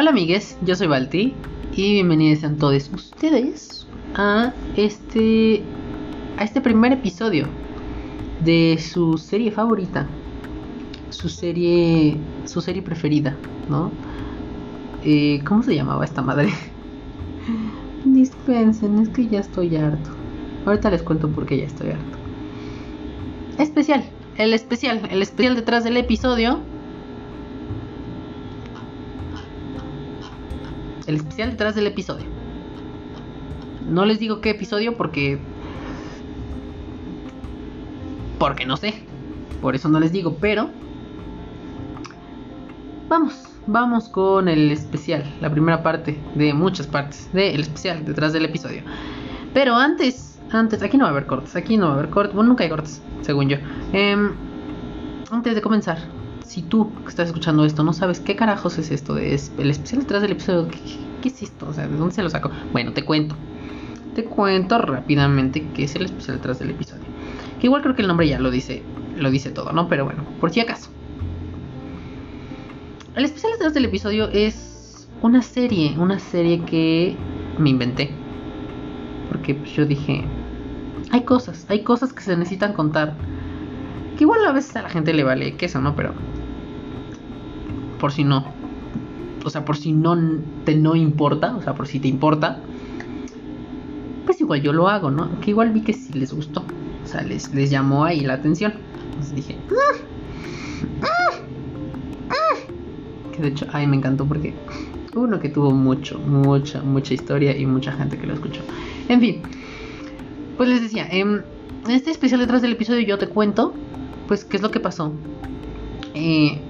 Hola amigues, yo soy Balti y bienvenidos a todos ustedes a este a este primer episodio de su serie favorita, su serie su serie preferida, ¿no? Eh, ¿Cómo se llamaba esta madre? Dispensen, es que ya estoy harto. Ahorita les cuento por qué ya estoy harto. Especial, el especial, el especial detrás del episodio el especial detrás del episodio. No les digo qué episodio porque... Porque no sé. Por eso no les digo, pero... Vamos, vamos con el especial. La primera parte de muchas partes del especial detrás del episodio. Pero antes, antes, aquí no va a haber cortes, aquí no va a haber cortes. Bueno, nunca hay cortes, según yo. Em, antes de comenzar, si tú que estás escuchando esto no sabes qué carajos es esto de el especial detrás del episodio, ¿qué, es esto? O sea, ¿de dónde se lo saco? Bueno, te cuento. Te cuento rápidamente qué es el especial detrás del episodio. Que igual creo que el nombre ya lo dice, lo dice todo, ¿no? Pero bueno, por si acaso. El especial detrás del episodio es una serie, una serie que me inventé. Porque pues, yo dije, hay cosas, hay cosas que se necesitan contar. Que igual a veces a la gente le vale queso, ¿no? Pero por si no. O sea, por si no te no importa, o sea, por si te importa, pues igual yo lo hago, ¿no? Que igual vi que sí les gustó. O sea, les, les llamó ahí la atención. Entonces dije, ah, ah, ah". que de hecho, ay, me encantó porque uno que tuvo mucho, mucha, mucha historia y mucha gente que lo escuchó. En fin, pues les decía, em, en este especial detrás del episodio yo te cuento, pues, qué es lo que pasó. Eh,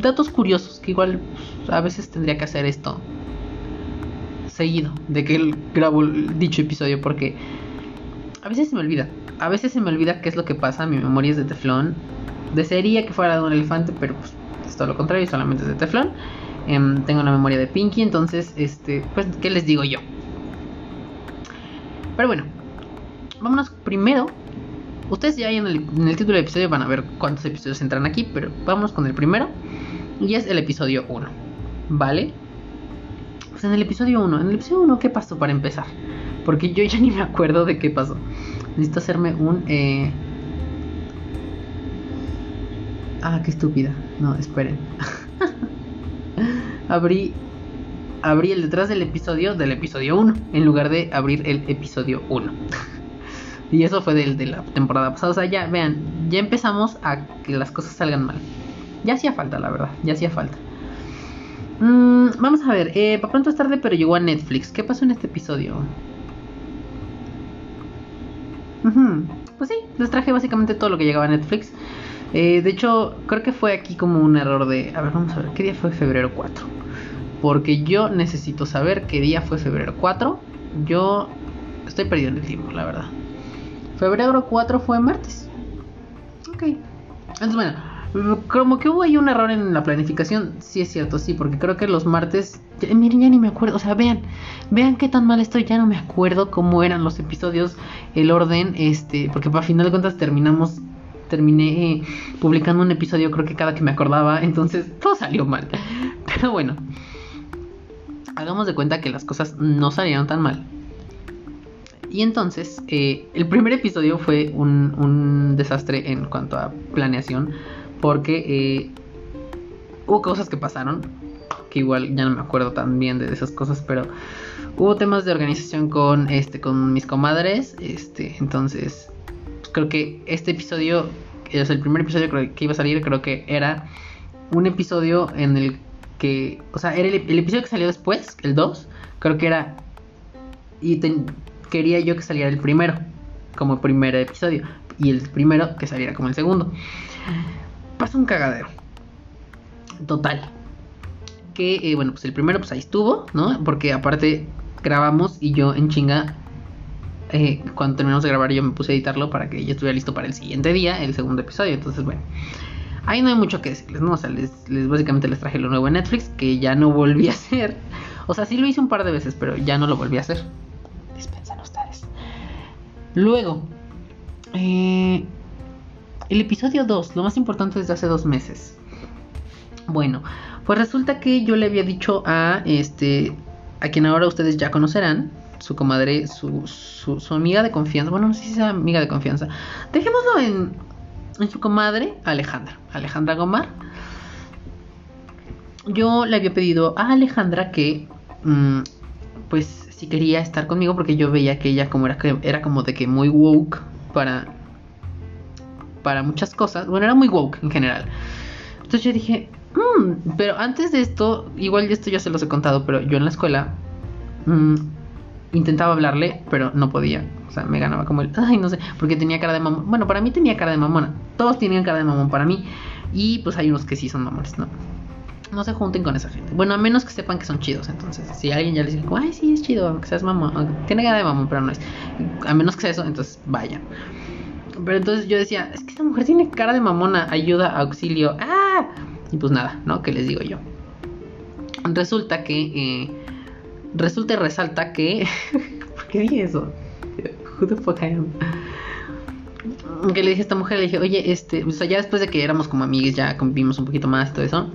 datos curiosos que igual pues, a veces tendría que hacer esto seguido de que grabo dicho episodio porque a veces se me olvida. A veces se me olvida qué es lo que pasa. Mi memoria es de teflón. Desearía que fuera de un elefante, pero pues es todo lo contrario, solamente es de teflón. Em, tengo una memoria de Pinky, entonces, este, pues, ¿qué les digo yo? Pero bueno, vámonos primero. Ustedes ya en el, título del episodio van a ver cuántos episodios entran aquí, pero vamos con el primero. Y es el episodio 1. ¿Vale? Pues en el episodio 1. En el episodio 1, ¿qué pasó para empezar? Porque yo ya ni me acuerdo de qué pasó. Necesito hacerme un... Eh... Ah, qué estúpida. No, esperen. abrí... Abrí el detrás del episodio del episodio 1. En lugar de abrir el episodio 1. y eso fue de la temporada pasada. O sea, ya vean. Ya empezamos a que las cosas salgan mal. Ya hacía falta, la verdad, ya hacía falta. Mm, vamos a ver, eh, para pronto es tarde, pero llegó a Netflix. ¿Qué pasó en este episodio? Pues sí, les traje básicamente todo lo que llegaba a Netflix. Eh, de hecho, creo que fue aquí como un error de... A ver, vamos a ver, ¿qué día fue febrero 4? Porque yo necesito saber qué día fue febrero 4. Yo estoy perdido en el tiempo, la verdad. Febrero 4 fue martes. Ok. Entonces, bueno, como que hubo ahí un error en la planificación, sí es cierto, sí, porque creo que los martes, miren, ya ni me acuerdo, o sea, vean, vean qué tan mal estoy, ya no me acuerdo cómo eran los episodios, el orden, este, porque para final de cuentas terminamos, terminé eh, publicando un episodio creo que cada que me acordaba, entonces todo salió mal, pero bueno, hagamos de cuenta que las cosas no salieron tan mal. Y entonces, eh, el primer episodio fue un, un desastre en cuanto a planeación porque eh, hubo cosas que pasaron, que igual ya no me acuerdo tan bien de esas cosas, pero hubo temas de organización con, este, con mis comadres, este, entonces creo que este episodio, es el primer episodio que iba a salir, creo que era un episodio en el que, o sea, era el, episodio que salió después, el 2, creo que era, y quería yo que saliera el primero, como primer episodio, y el primero que saliera como el segundo pasa un cagadero. Total. Que, eh, bueno, pues el primero, pues ahí estuvo, ¿no? Porque aparte grabamos y yo en chinga, eh, cuando terminamos de grabar, yo me puse a editarlo para que ya estuviera listo para el siguiente día, el segundo episodio. Entonces, bueno, ahí no hay mucho que decirles, ¿no? O sea, les, básicamente les traje lo nuevo en Netflix, que ya no volví a hacer. O sea, sí lo hice un par de veces, pero ya no lo volví a hacer. Ustedes. Luego, eh, el episodio 2, lo más importante desde hace dos meses. Bueno, pues resulta que yo le había dicho a este, a quien ahora ustedes ya conocerán, su comadre, su, su, amiga de confianza, bueno, no sé si es amiga de confianza, dejémoslo en, en su comadre, Alejandra, Alejandra Gomar. Yo le había pedido a Alejandra que, mm, pues, si quería estar conmigo, porque yo veía que ella como era, era como de que muy woke para, para muchas cosas, bueno, era muy woke en general. Entonces yo dije, Mm, pero antes de esto, igual esto ya se los he contado, pero yo en la escuela mm, intentaba hablarle, pero no podía. O sea, me ganaba como el, ay, no sé, porque tenía cara de mamón. Bueno, para mí tenía cara de mamona. Todos tenían cara de mamón para mí. Y pues hay unos que sí son mamones, ¿no? No se junten con esa gente. Bueno, a menos que sepan que son chidos. Entonces, si alguien ya les dice, ay, sí, es chido, aunque seas mamón, tiene cara de mamón, pero no es. A menos que sea eso, entonces vayan. Pero entonces yo decía, es que esta mujer tiene cara de mamona, ayuda, auxilio. ¡Ah! Y pues nada, ¿no? ¿Qué les digo yo? Resulta que. Eh, resulta y resalta que. ¿Por qué dije eso? Who the fuck I am? Que le dije a esta mujer, le dije, oye, este, o sea, ya después de que éramos como amigues, ya convivimos un poquito más, todo eso.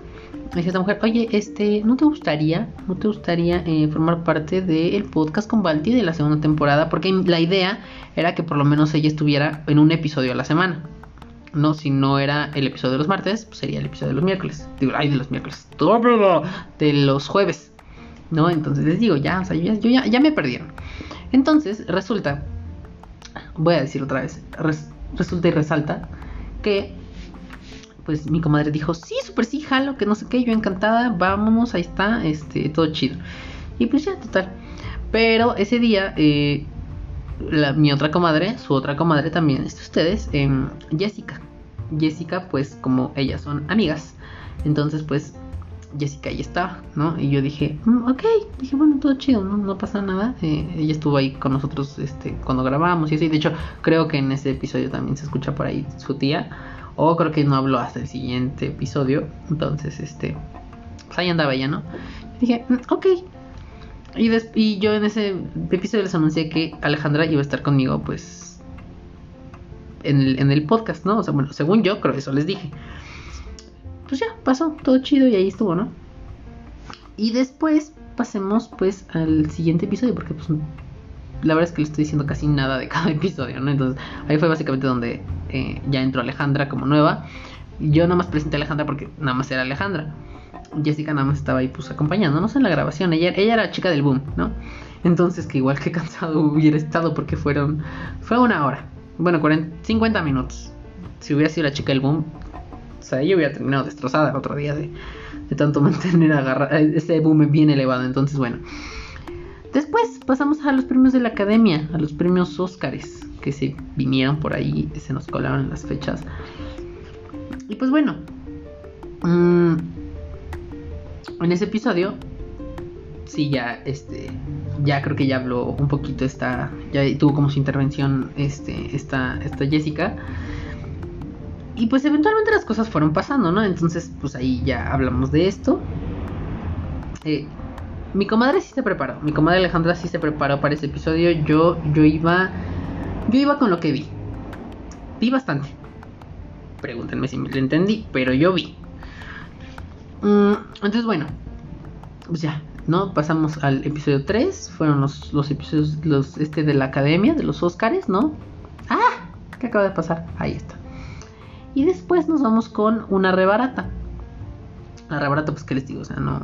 A esta mujer, oye, este, ¿no te gustaría, no te gustaría eh, formar parte del podcast con Balti de la segunda temporada? Porque la idea era que por lo menos ella estuviera en un episodio a la semana. No, si no era el episodio de los martes, pues sería el episodio de los miércoles. Digo, ay, de los miércoles. De los jueves. ¿No? Entonces les digo, ya, o sea, yo, ya, ya, me perdieron. Entonces, resulta, voy a decir otra vez, resulta y resalta que, pues mi comadre dijo, sí, súper sí, jalo, que no sé qué, yo encantada, vámonos, ahí está, este, todo chido. Y pues ya, total. Pero ese día, eh, mi otra comadre, su otra comadre también, es ustedes, em, Jessica. Jessica, pues como ellas son amigas, entonces pues Jessica ahí estaba, ¿no? Y yo dije, mm, ok, dije, bueno, todo chido, no, no pasa nada. Eh, ella estuvo ahí con nosotros este, cuando grabamos y así. De hecho, creo que en ese episodio también se escucha por ahí su tía. O creo que no habló hasta el siguiente episodio. Entonces, este, pues ahí andaba ella, ¿no? dije, mm, ok, y, yo en ese episodio les anuncié que Alejandra iba a estar conmigo, pues, en el, en el podcast, ¿no? O sea, bueno, según yo, creo eso les dije. Pues ya, pasó, todo chido y ahí estuvo, ¿no? Y después pasemos, pues, al siguiente episodio, porque, pues, la verdad es que le estoy diciendo casi nada de cada episodio, ¿no? Entonces, ahí fue básicamente donde eh, ya entró Alejandra como nueva. Yo nada más presenté a Alejandra porque nada más era Alejandra. Jessica nada más estaba ahí pues acompañándonos en la grabación. Ella, ella era chica del boom, ¿no? Entonces que igual que cansado hubiera estado porque fueron... Fue una hora. Bueno, 40, 50 minutos. Si hubiera sido la chica del boom, o sea, ella hubiera terminado destrozada el otro día de, de tanto mantener agarrado ese boom bien elevado. Entonces, bueno. Después pasamos a los premios de la academia, a los premios Óscares que se vinieron por ahí, se nos colaron las fechas. Y pues bueno, mmm, en ese episodio, sí, ya, este, ya creo que ya habló un poquito esta, ya tuvo como su intervención, este, esta, esta Jessica. Y pues eventualmente las cosas fueron pasando, ¿no? Entonces, pues ahí ya hablamos de esto. Eh, mi comadre sí se preparó, mi comadre Alejandra sí se preparó para ese episodio. Yo, yo iba, yo iba con lo que vi. Vi bastante. Pregúntenme si me lo entendí, pero yo vi. Mm, entonces, bueno, pues ya, ¿no? Pasamos al episodio 3. Fueron los, los episodios los, este, de la academia, de los Oscars, ¿no? ¡Ah! ¿Qué acaba de pasar? Ahí está. Y después nos vamos con una rebarata. La rebarata, pues, ¿qué les digo? O sea, no.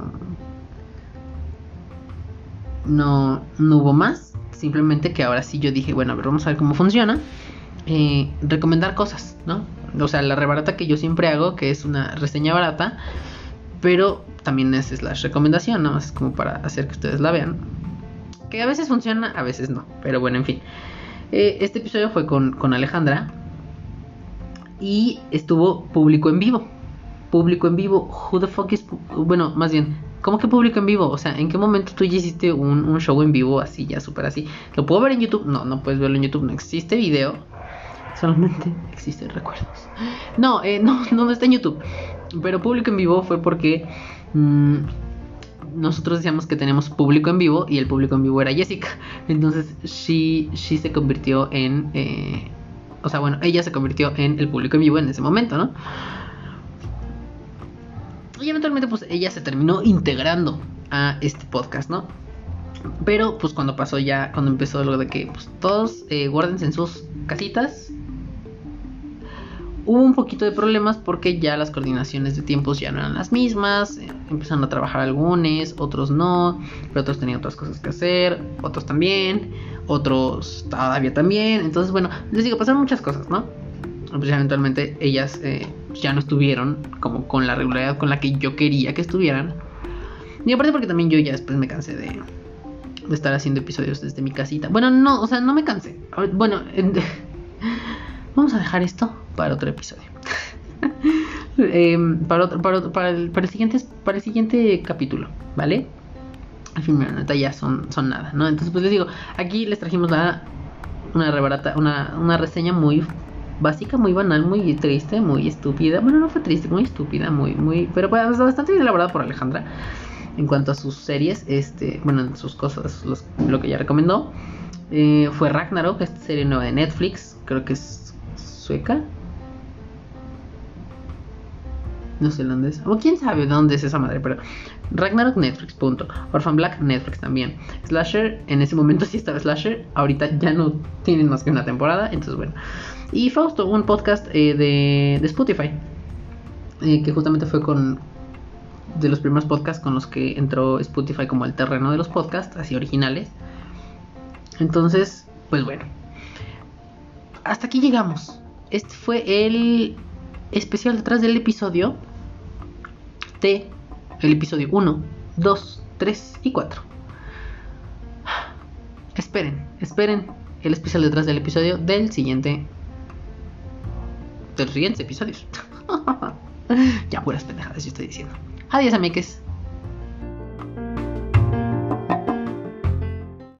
No, no hubo más. Simplemente que ahora sí yo dije, bueno, a ver, vamos a ver cómo funciona. Eh, recomendar cosas, ¿no? O sea, la rebarata que yo siempre hago, que es una reseña barata pero también esa es la recomendación, ¿no? Es como para hacer que ustedes la vean. Que a veces funciona, a veces no. Pero bueno, en fin. Eh, este episodio fue con, Alejandra. Y estuvo público en vivo. Público en vivo. Who the fuck is. Bueno, más bien. ¿Cómo que público en vivo? O sea, ¿en qué momento tú ya hiciste un, show en vivo así, ya súper así? ¿Lo puedo ver en YouTube? No, no puedes verlo en YouTube. No existe video. Solamente existen recuerdos. No, eh, no, no está en YouTube. Pero público en vivo fue porque mm, nosotros decíamos que tenemos público en vivo y el público en vivo era Jessica. Entonces, she, she se convirtió en... Eh, o sea, bueno, ella se convirtió en el público en vivo en ese momento, ¿no? Y eventualmente pues ella se terminó integrando a este podcast, ¿no? Pero pues cuando pasó ya, cuando empezó lo de que pues, todos eh, guárdense en sus casitas, hubo un poquito de problemas porque ya las coordinaciones de tiempos ya no eran las mismas, eh, empezaron a trabajar algunos, otros no, pero otros tenían otras cosas que hacer, otros también, otros todavía también, entonces bueno, les digo, pasaron muchas cosas, ¿no? Pues eventualmente ellas eh, ya no estuvieron como con la regularidad con la que yo quería que estuvieran. Y aparte porque también yo ya después me cansé de, de estar haciendo episodios desde mi casita. Bueno, no, o sea, no me cansé. Bueno, vamos a dejar esto para otro episodio. Em, para, para, para, el, para, el, siguiente, para el siguiente capítulo, ¿vale? Al fin, neta, ya son, son nada, ¿no? Entonces, pues les digo, aquí les trajimos la, una rebarata, una, una reseña muy básica, muy banal, muy triste, muy estúpida. Bueno, no fue triste, muy estúpida, muy, muy. Pero pues, bastante bien elaborada por Alejandra. En cuanto a sus series, este, bueno, sus cosas, lo que ella recomendó. Eh, fue Ragnarok, esta serie nueva de Netflix. Creo que es sueca. No sé dónde es. O quién sabe dónde es esa madre, pero Ragnarok Netflix, punto. Orphan Black Netflix también. Slasher, en ese momento sí estaba Slasher. Ahorita ya no tienen más que una temporada. Entonces, bueno. Y Fausto, un podcast eh, de, de, Spotify. Eh, que justamente fue con. De los primeros podcasts con los que entró Spotify como el terreno de los podcasts, así originales. Entonces, pues bueno. Hasta aquí llegamos. Este fue el especial detrás del episodio de el episodio 1, 2, 3 y 4. Esperen, esperen el especial detrás del episodio del siguiente los siguientes episodios. ya puras pendejadas yo estoy diciendo. Adiós, amigues.